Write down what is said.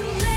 tonight.